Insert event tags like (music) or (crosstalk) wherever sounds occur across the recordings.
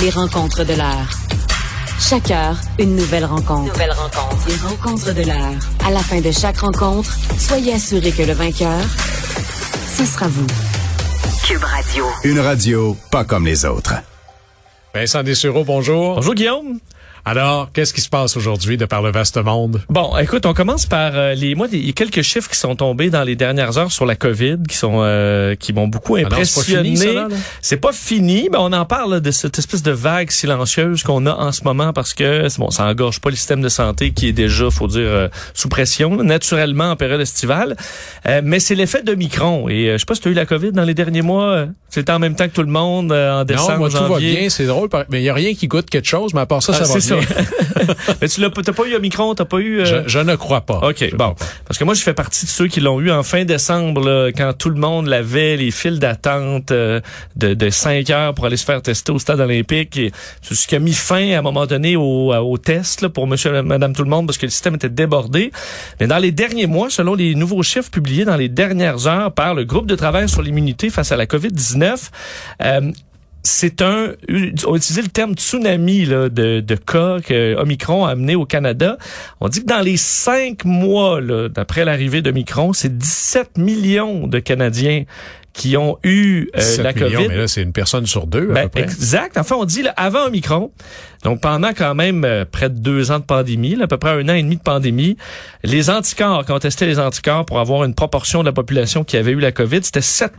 Les rencontres de l'heure. Chaque heure, une nouvelle rencontre. Nouvelle rencontre. Les rencontres de l'heure. À la fin de chaque rencontre, soyez assurés que le vainqueur, ce sera vous. Cube Radio. Une radio pas comme les autres. Vincent Dessureau, bonjour. Bonjour Guillaume. Alors, qu'est-ce qui se passe aujourd'hui de par le vaste monde? Bon, écoute, on commence par euh, les moi il y a quelques chiffres qui sont tombés dans les dernières heures sur la Covid qui sont euh, qui m'ont beaucoup impressionné. c'est pas, fini, mais on en parle de cette espèce de vague silencieuse qu'on a en ce moment parce que bon, ça engorge pas le système de santé qui est déjà faut dire euh, sous pression naturellement en période estivale. mais c'est l'effet de Micron et je sais pas si tu as eu la Covid dans les derniers mois, c'était en même temps que tout le monde en décembre, non, moi, janvier. tout va bien, c'est drôle mais il y a rien qui goûte quelque chose, mais à part ça ça ah, va bien. (laughs) mais tu l'as pas eu Omicron, t'as pas eu. Euh... Je, ne crois pas. Ok, bon, parce que moi je fais partie de ceux qui l'ont eu en fin décembre, là, quand tout le monde l'avait, les files d'attente euh, de, de 5 heures pour aller se faire tester au stade olympique. C'est ce qui a mis fin à un moment donné au, au test là, pour Monsieur, Madame tout le monde parce que le système était débordé. Mais dans les derniers mois, selon les nouveaux chiffres publiés dans les dernières heures par le groupe de travail sur l'immunité face à la COVID-19, euh, c'est un, on utilisé le terme tsunami là, de, de cas que Omicron a amené au Canada. On dit que dans les cinq mois, d'après l'arrivée d'Omicron, c'est 17 millions de Canadiens qui ont eu euh, la millions, COVID. Mais là, c'est une personne sur deux, à ben, peu près. Exact. Enfin, on dit là, avant Omicron, donc pendant quand même euh, près de deux ans de pandémie, à peu près un an et demi de pandémie, les anticorps, quand on testait les anticorps pour avoir une proportion de la population qui avait eu la COVID, c'était 7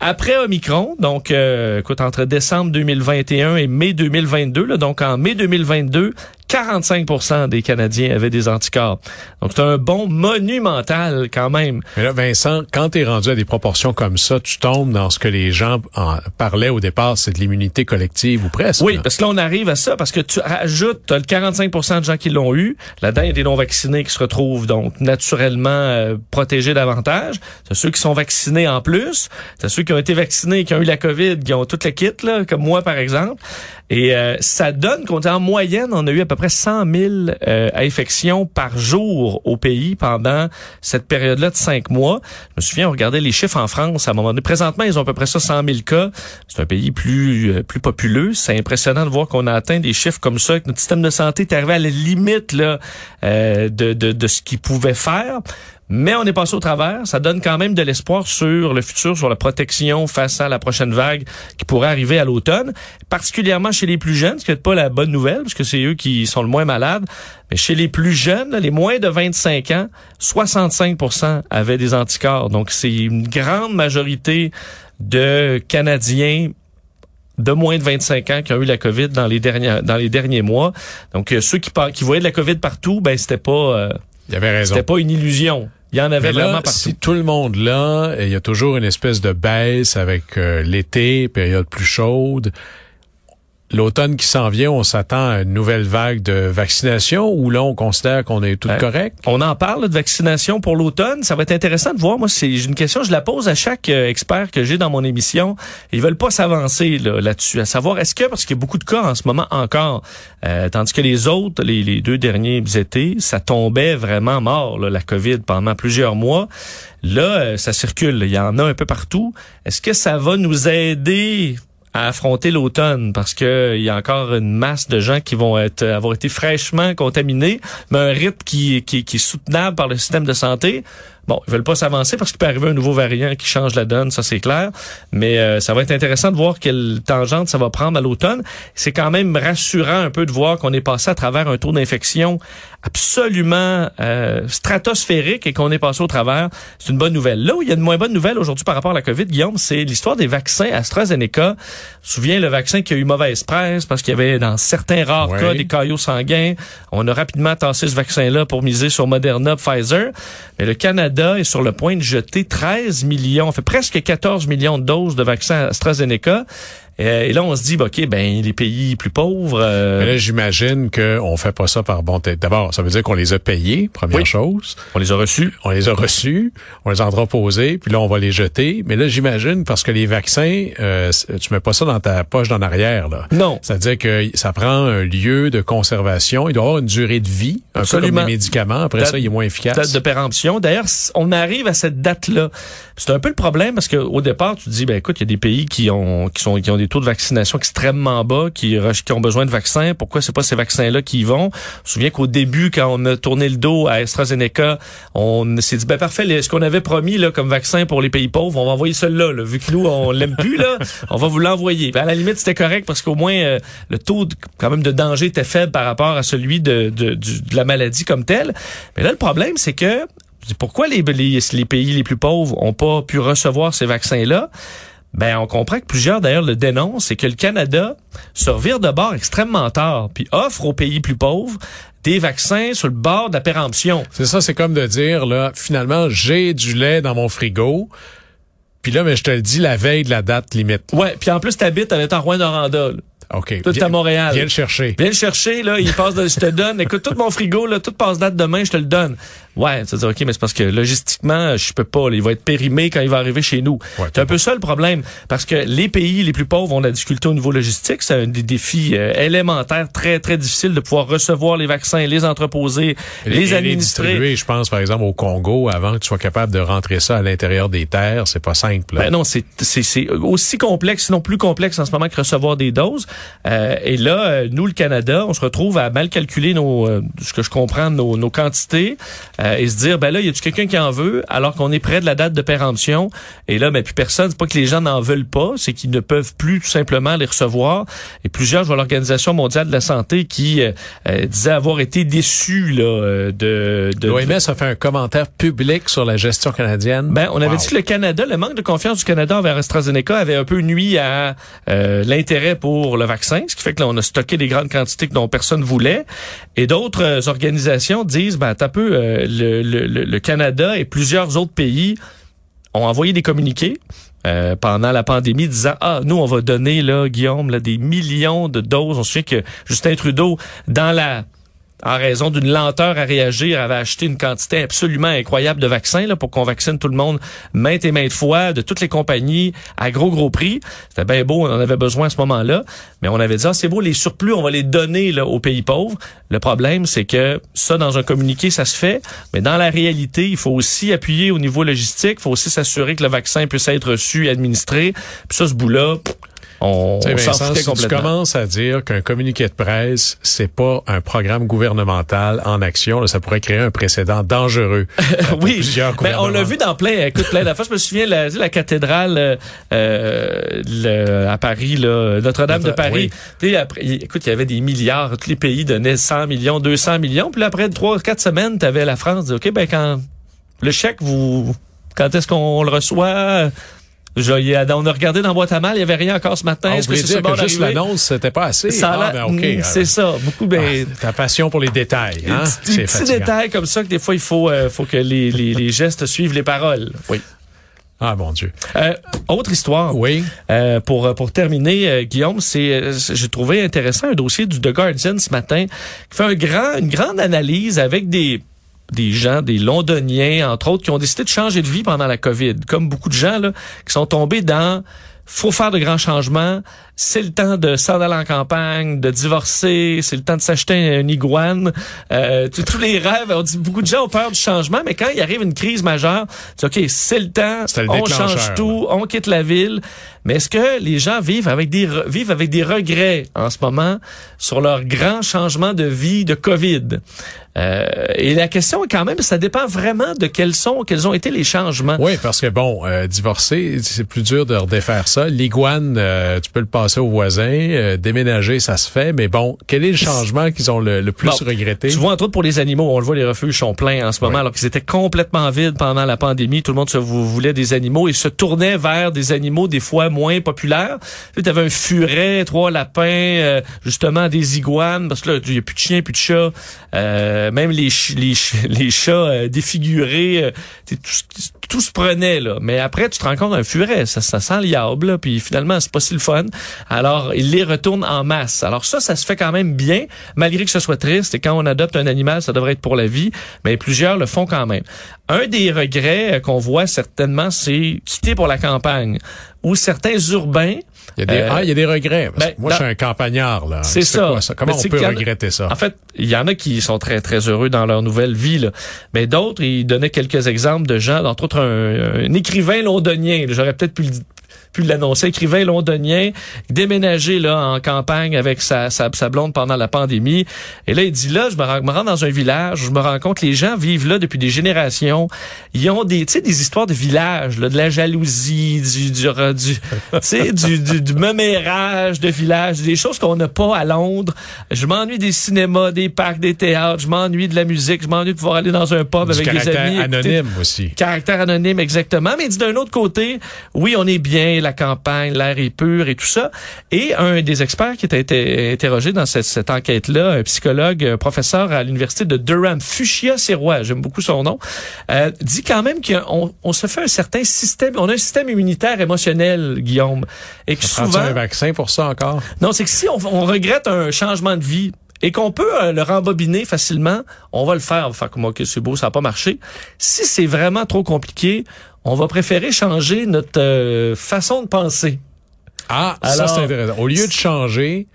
après Omicron, donc euh, écoute, entre décembre 2021 et mai 2022, là, donc en mai 2022, 45% des Canadiens avaient des anticorps. Donc, c'est un bon monumental quand même. Mais là, Vincent, quand tu es rendu à des proportions comme ça, tu tombes dans ce que les gens en parlaient au départ, c'est de l'immunité collective ou presque. Oui, parce que là, on arrive à ça, parce que tu rajoutes as le 45% de gens qui l'ont eu. Là-dedans, il y a des non-vaccinés qui se retrouvent donc naturellement euh, protégés davantage. C'est ceux qui sont vaccinés en plus. C'est ceux qui ont été vaccinés, qui ont eu la COVID, qui ont toute la kit, là, comme moi, par exemple. Et euh, ça donne qu'on en moyenne, on a eu à peu près 100 000 euh, infections par jour au pays pendant cette période-là de cinq mois. Je me souviens, on regardait les chiffres en France à un moment donné. Présentement, ils ont à peu près ça 100 000 cas. C'est un pays plus euh, plus populeux. C'est impressionnant de voir qu'on a atteint des chiffres comme ça, que notre système de santé est arrivé à la limite là, de, de, de ce qu'il pouvait faire. Mais on est passé au travers. Ça donne quand même de l'espoir sur le futur, sur la protection face à la prochaine vague qui pourrait arriver à l'automne, particulièrement chez les plus jeunes, ce qui n'est pas la bonne nouvelle, parce que c'est eux qui sont le moins malades. Mais chez les plus jeunes, les moins de 25 ans, 65% avaient des anticorps. Donc, c'est une grande majorité de Canadiens de moins de 25 ans qui ont eu la COVID dans les derniers dans les derniers mois. Donc euh, ceux qui qui voyaient de la COVID partout, ben c'était pas euh, il y avait raison. C'était pas une illusion. Il y en avait vraiment partout. Si tout le monde là, il y a toujours une espèce de baisse avec euh, l'été, période plus chaude l'automne qui s'en vient, on s'attend à une nouvelle vague de vaccination ou là, on considère qu'on est tout correct? On en parle de vaccination pour l'automne. Ça va être intéressant de voir. Moi, c'est une question, je la pose à chaque euh, expert que j'ai dans mon émission. Ils veulent pas s'avancer là-dessus, à savoir est-ce que, parce qu'il y a beaucoup de cas en ce moment encore, euh, tandis que les autres, les, deux derniers étés, ça tombait vraiment mort, la COVID, pendant plusieurs mois. Là, euh, ça circule. Il y en a un peu partout. Est-ce que ça va nous aider à affronter l'automne parce que il y a encore une masse de gens qui vont être avoir été fraîchement contaminés, mais un rythme qui, qui, qui est soutenable par le système de santé. Bon, ils veulent pas s'avancer parce qu'il peut arriver un nouveau variant qui change la donne, ça c'est clair. Mais euh, ça va être intéressant de voir quelle tangente ça va prendre à l'automne. C'est quand même rassurant un peu de voir qu'on est passé à travers un taux d'infection absolument euh, stratosphérique et qu'on est passé au travers. C'est une bonne nouvelle. Là où il y a une moins bonne nouvelle aujourd'hui par rapport à la COVID, Guillaume, c'est l'histoire des vaccins AstraZeneca. Souviens le vaccin qui a eu mauvaise presse parce qu'il y avait dans certains rares cas des caillots sanguins. On a rapidement tassé ce vaccin-là pour miser sur Moderna, Pfizer. Mais le Canada est sur le point de jeter 13 millions, fait presque 14 millions de doses de vaccins AstraZeneca. Euh, et là, on se dit, bah, OK, ben les pays plus pauvres... euh, Mais là, j'imagine qu'on fait pas ça par bon tête. D'abord, ça veut dire qu'on les a payés, première Oui. chose. on les a reçus. On les a reçus, on les a entreposés, puis là, on va les jeter. Mais là, j'imagine, parce que les vaccins, euh, tu mets pas ça dans ta poche d'en arrière, là. Non. C'est-à-dire que ça prend un lieu de conservation. Il doit avoir une durée de vie, un peu Absolument. comme les médicaments. Après Date- ça, il est moins efficace. date de péremption. D'ailleurs, on arrive à cette date-là. C'est un peu le problème parce que au départ, tu te dis, ben écoute, il y a des pays qui ont qui sont qui ont des taux de vaccination extrêmement bas, qui, qui ont besoin de vaccins. Pourquoi c'est pas ces vaccins-là qui y vont? Je me souviens qu'au début, quand on a tourné le dos à AstraZeneca, on s'est dit, ben parfait, ce qu'on avait promis là comme vaccin pour les pays pauvres, on va envoyer celui-là. Là. Vu que nous on l'aime plus là, (laughs) on va vous l'envoyer. Ben, à la limite, c'était correct parce qu'au moins euh, le taux de- quand même de danger était faible par rapport à celui de, de, de la maladie comme telle. Mais là, le problème, c'est que pourquoi les, les, les pays les plus pauvres ont pas pu recevoir ces vaccins-là? Ben, on comprend que plusieurs d'ailleurs le dénoncent, c'est que le Canada se revire de bord extrêmement tard, puis offre aux pays plus pauvres des vaccins sur le bord de la péremption. C'est ça, c'est comme de dire, là, finalement, j'ai du lait dans mon frigo. Puis là, mais je te le dis la veille de la date limite. Ouais, puis en plus t'habites en étant Rouen-Noranda. là. OK. Tout Viens- à Montréal. Viens le chercher. Viens le chercher, là, il passe de, je te donne, écoute, tout mon frigo, là, tout passe date demain, je te le donne. Ouais, ça veut dire, OK, mais c'est parce que logistiquement, je peux pas, là, il va être périmé quand il va arriver chez nous. Ouais, c'est un peu ça le problème. Parce que les pays les plus pauvres ont de la difficulté au niveau logistique. C'est un des défis euh, élémentaires très, très difficiles de pouvoir recevoir les vaccins, les entreposer, Et les et administrer. distribuer, je pense, par exemple, au Congo, avant que tu sois capable de rentrer ça à l'intérieur des terres, c'est pas simple. là. Ben non, c'est c'est c'est aussi complexe, sinon plus complexe en ce moment que recevoir des doses. Euh, et là, euh, nous, le Canada, on se retrouve à mal calculer nos, euh, ce que je comprends, nos, nos quantités, euh, et se dire, ben là, y a-tu quelqu'un qui en veut, alors qu'on est près de la date de péremption? Et là, ben plus personne. C'est pas que les gens n'en veulent pas, c'est qu'ils ne peuvent plus tout simplement les recevoir. Et plusieurs, je vois l'Organisation mondiale de la santé qui euh, euh, disait avoir été déçus là euh, de, de L'OMS a fait un commentaire public sur la gestion canadienne. ben, on avait Wow. dit que le Canada, le manque de confiance du Canada envers AstraZeneca avait un peu nuit à euh, l'intérêt pour le vaccin, ce qui fait que là, on a stocké des grandes quantités dont personne voulait. Et d'autres euh, organisations disent, ben, t'as peu, euh, le, Canada et plusieurs autres pays ont envoyé des communiqués euh, pendant la pandémie disant ah nous on va donner là Guillaume là, des millions de doses. On souvient que Justin Trudeau dans la en raison d'une lenteur à réagir, avait acheté une quantité absolument incroyable de vaccins là, pour qu'on vaccine tout le monde maintes et maintes fois, de toutes les compagnies, à gros, gros prix. C'était bien beau, on en avait besoin à ce moment-là. Mais on avait dit, ah, c'est beau, les surplus, on va les donner là, aux pays pauvres. Le problème, c'est que ça, dans un communiqué, ça se fait. Mais dans la réalité, il faut aussi appuyer au niveau logistique. Il faut aussi s'assurer que le vaccin puisse être reçu et administré. Puis ça, ce bout-là, on, s'en foutait si tu complètement. commences à dire qu'un communiqué de presse, c'est pas un programme gouvernemental en action, là, ça pourrait créer un précédent dangereux. (laughs) oui, mais on l'a vu dans plein, écoute, plein d'affaires. Je me souviens, la, la cathédrale euh, euh, le- à Paris, Notre-Dame de Notre- Paris. Tu sais, après, écoute, il y avait des milliards. Tous les pays donnaient 100 millions, 200 millions. Puis là, après trois, quatre semaines, tu avais la France dit, OK, ben quand le chèque, vous, quand est-ce qu'on le reçoit? Je- on a regardé dans boîte à mal, il y avait rien encore ce matin. Ah, Est-ce voulez c'est dire que juste l'annonce, c'était pas assez? Ça ah, ben, OK. Mm, c'est ça. Beaucoup, ben, Ah, ta passion pour les détails, des hein? petits- des C'est petits fatigant. détails comme ça que des fois, il faut, euh, faut que les, les, les gestes suivent les paroles. Oui. Ah, mon Dieu. Euh, autre histoire. Oui. Euh, pour pour terminer, euh, Guillaume, c'est euh, j'ai trouvé intéressant un dossier du The Guardian ce matin qui fait un grand une grande analyse avec des des gens, des Londoniens, entre autres, qui ont décidé de changer de vie pendant la COVID. Comme beaucoup de gens là, qui sont tombés dans faut faire de grands changements. C'est le temps de s'en aller en campagne, de divorcer. C'est le temps de s'acheter un iguane. Euh, tous les rêves. On dit beaucoup de gens ont peur du changement, mais quand il arrive une crise majeure, tu dis, ok, c'est le temps. Le on change tout. On quitte la ville. Mais est-ce que les gens vivent avec des vivent avec des regrets en ce moment sur leur grand changement de vie de Covid? Euh, et la question est quand même, ça dépend vraiment de quels sont, quels ont été les changements. Oui, parce que bon, euh, divorcer, c'est plus dur de redéfaire ça. L'iguane, euh, tu peux le passer au voisin. Euh, déménager, ça se fait. Mais bon, quel est le changement qu'ils ont le, le plus Bon, regretté? Tu vois, entre autres pour les animaux, on le voit, les refuges sont pleins en ce moment, alors qu'ils étaient complètement vides pendant la pandémie. Tout le monde se vou- voulait des animaux et se tournait vers des animaux des fois moins populaire. Tu avais un furet, trois lapins, euh, justement des iguanes, parce que là, il n'y a plus de chiens, plus de chats. Euh, même les, les, chi- (laughs) les chats défigurés, tout, se- tout se prenait. là. Mais après, tu te rends compte un furet, ça, ça sent liable, là, puis finalement, c'est pas si le fun. Alors, il les retourne en masse. Alors ça, ça se fait quand même bien, malgré que ce soit triste. Et quand on adopte un animal, ça devrait être pour la vie, mais plusieurs le font quand même. Un des regrets euh, qu'on voit certainement, c'est quitter pour la campagne, où certains urbains Il y a des, Euh, ah, il y a des regrets. Parce que ben, moi, dans- je suis un campagnard, là. C'est ça. quoi, Comment on peut a- regretter ça? En fait, il y en a qui sont très très heureux dans leur nouvelle vie, là. mais d'autres, ils donnaient quelques exemples de gens, entre autres un, un écrivain londonien. J'aurais peut-être pu le pu l'annoncer, écrivain londonien, déménagé là en campagne avec sa, sa, sa blonde pendant la pandémie. Et là, il dit là, je me rends, me rends dans un village, je me rends compte les gens vivent là depuis des générations. Ils ont des, tu sais, des histoires de village, là, de la jalousie, du, du, du, tu sais, (laughs) du, du, du mémérage de village, des choses qu'on n'a pas à Londres. Je m'ennuie des cinémas, des parcs, des théâtres. Je m'ennuie de la musique. Je m'ennuie de pouvoir aller dans un pub du avec des caractère amis. écouter- anonyme aussi. Caractère anonyme, exactement. Mais il dit d'un autre côté, oui, on est bien, la campagne, l'air est pur et tout ça. Et un des experts qui a été interrogé dans cette, cette enquête-là, un psychologue, un professeur à l'université de Durham, Fuchsia Sirois, j'aime beaucoup son nom, euh, dit quand même qu'on on se fait un certain système, on a un système immunitaire émotionnel, Guillaume. Et que Prends-tu souvent, un vaccin pour ça encore? non, c'est que si on, on regrette un changement de vie et qu'on peut euh, le rembobiner facilement, on va le faire. On va faire comme, OK, c'est beau, ça n'a pas marché. Si c'est vraiment trop compliqué, on va préférer changer notre euh, façon de penser. Ah, ça, Alors- c'est intéressant. Au lieu de changer,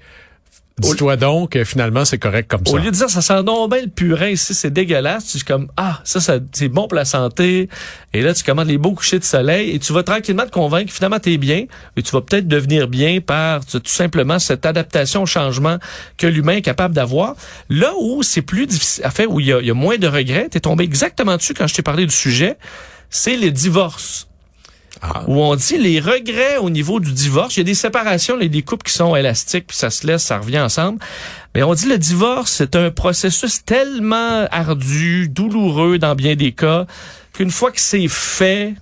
dis-toi donc que finalement, c'est correct comme ça. Au lieu de dire, ça sent donc bien le purin ici, c'est dégueulasse, tu dis comme, ah, ça, ça c'est bon pour la santé. Et là, tu commandes les beaux couchers de soleil et tu vas tranquillement te convaincre que finalement, t'es bien. Et tu vas peut-être devenir bien par tout simplement cette adaptation au changement que l'humain est capable d'avoir. Là où c'est plus difficile, en fait, où il y a, il y a moins de regrets, t'es tombé exactement dessus quand je t'ai parlé du sujet, c'est les divorces Ah. où on dit les regrets au niveau du divorce. Il y a des séparations, il y a des couples qui sont élastiques, puis ça se laisse, ça revient ensemble. Mais on dit le divorce, c'est un processus tellement ardu, douloureux dans bien des cas, qu'une fois que c'est fait,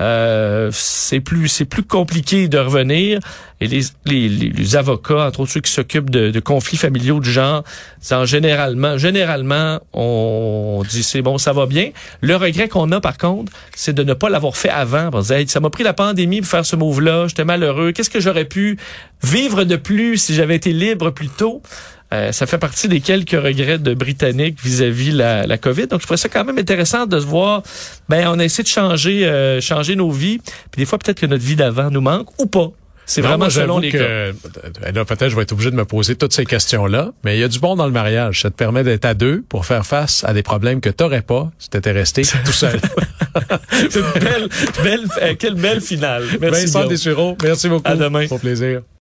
euh, c'est plus c'est plus compliqué de revenir. Et les, les, les, avocats entre autres ceux qui s'occupent de, de conflits familiaux de genre disant généralement généralement on dit c'est bon ça va bien. Le regret qu'on a par contre c'est de ne pas l'avoir fait avant. Ça m'a pris la pandémie pour faire ce move là j'étais malheureux. Qu'est-ce que j'aurais pu vivre de plus si j'avais été libre plus tôt? Euh, ça fait partie des quelques regrets de Britanniques vis-à-vis la, la COVID. Donc, je trouvais ça quand même intéressant de se voir, ben, on a essayé de changer, euh, changer nos vies. Puis des fois, peut-être que notre vie d'avant nous manque ou pas. C'est Non, vraiment moi, selon les que, cas. euh, Là, peut-être, je vais être obligé de me poser toutes ces questions-là, mais il y a du bon dans le mariage. Ça te permet d'être à deux pour faire face à des problèmes que t'aurais pas si t'étais resté (laughs) tout seul. Belle, belle, euh, quelle belle finale. Merci. Vincent. Dessureau, merci beaucoup. À demain. Au plaisir.